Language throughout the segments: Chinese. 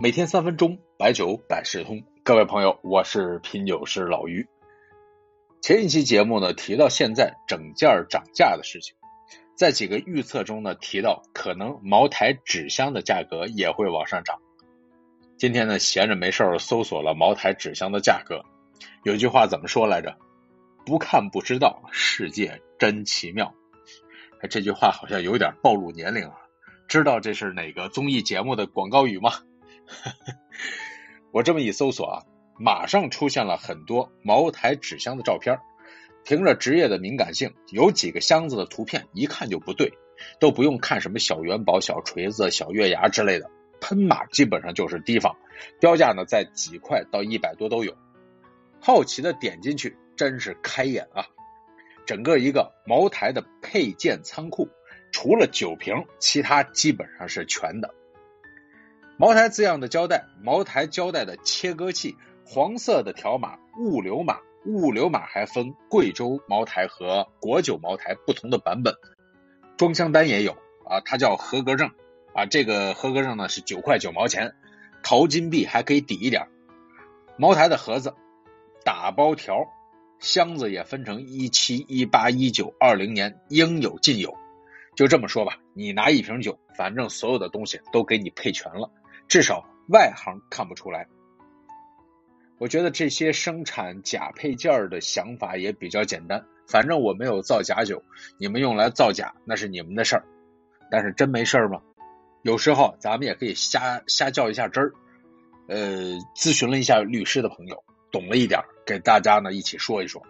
每天三分钟，白酒百事通。各位朋友，我是品酒师老于。前一期节目呢提到现在整件涨价的事情，在几个预测中呢提到可能茅台纸箱的价格也会往上涨。今天呢闲着没事儿搜索了茅台纸箱的价格，有句话怎么说来着？不看不知道，世界真奇妙。这句话好像有点暴露年龄啊！知道这是哪个综艺节目的广告语吗？我这么一搜索啊，马上出现了很多茅台纸箱的照片。凭着职业的敏感性，有几个箱子的图片一看就不对，都不用看什么小元宝、小锤子、小月牙之类的，喷码基本上就是提防，标价呢在几块到一百多都有。好奇的点进去，真是开眼啊！整个一个茅台的配件仓库，除了酒瓶，其他基本上是全的。茅台字样的胶带，茅台胶带的切割器，黄色的条码，物流码，物流码还分贵州茅台和国酒茅台不同的版本。装箱单也有啊，它叫合格证啊，这个合格证呢是九块九毛钱，淘金币还可以抵一点。茅台的盒子，打包条，箱子也分成一七、一八、一九、二零年，应有尽有。就这么说吧，你拿一瓶酒，反正所有的东西都给你配全了。至少外行看不出来。我觉得这些生产假配件的想法也比较简单，反正我没有造假酒，你们用来造假那是你们的事儿。但是真没事儿吗？有时候咱们也可以瞎瞎较一下真儿。呃，咨询了一下律师的朋友，懂了一点，给大家呢一起说一说。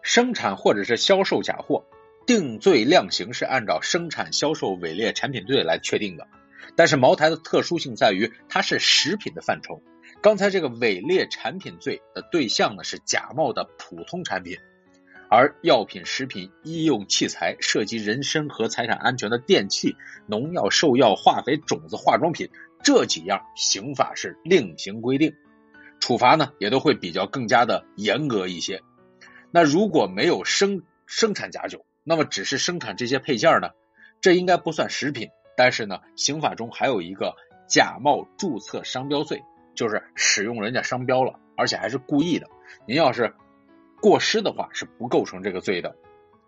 生产或者是销售假货，定罪量刑是按照生产销售伪劣产品罪来确定的。但是茅台的特殊性在于，它是食品的范畴。刚才这个伪劣产品罪的对象呢是假冒的普通产品，而药品、食品、医用器材涉及人身和财产安全的电器、农药、兽药、化肥、种子、化妆品这几样，刑法是另行规定，处罚呢也都会比较更加的严格一些。那如果没有生生产假酒，那么只是生产这些配件呢，这应该不算食品。但是呢，刑法中还有一个假冒注册商标罪，就是使用人家商标了，而且还是故意的。您要是过失的话，是不构成这个罪的。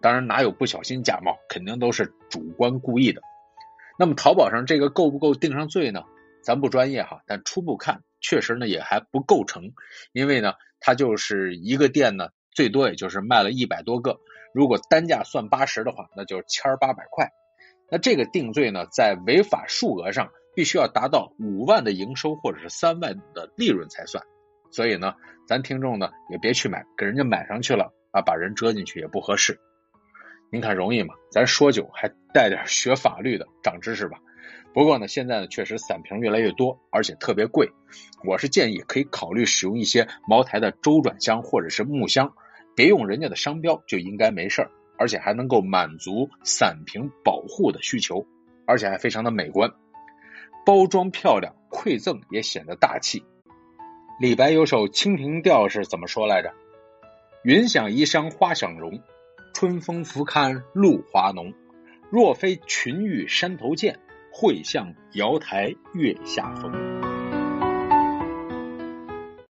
当然，哪有不小心假冒，肯定都是主观故意的。那么，淘宝上这个够不够定上罪呢？咱不专业哈，但初步看，确实呢也还不构成，因为呢，它就是一个店呢，最多也就是卖了一百多个，如果单价算八十的话，那就是千八百块。那这个定罪呢，在违法数额上必须要达到五万的营收或者是三万的利润才算。所以呢，咱听众呢也别去买，给人家买上去了啊，把人折进去也不合适。您看容易吗？咱说酒还带点学法律的，长知识吧。不过呢，现在呢确实散瓶越来越多，而且特别贵。我是建议可以考虑使用一些茅台的周转箱或者是木箱，别用人家的商标，就应该没事儿。而且还能够满足散瓶保护的需求，而且还非常的美观，包装漂亮，馈赠也显得大气。李白有首《清平调》是怎么说来着？云想衣裳花想容，春风拂槛露华浓。若非群玉山头见，会向瑶台月下逢。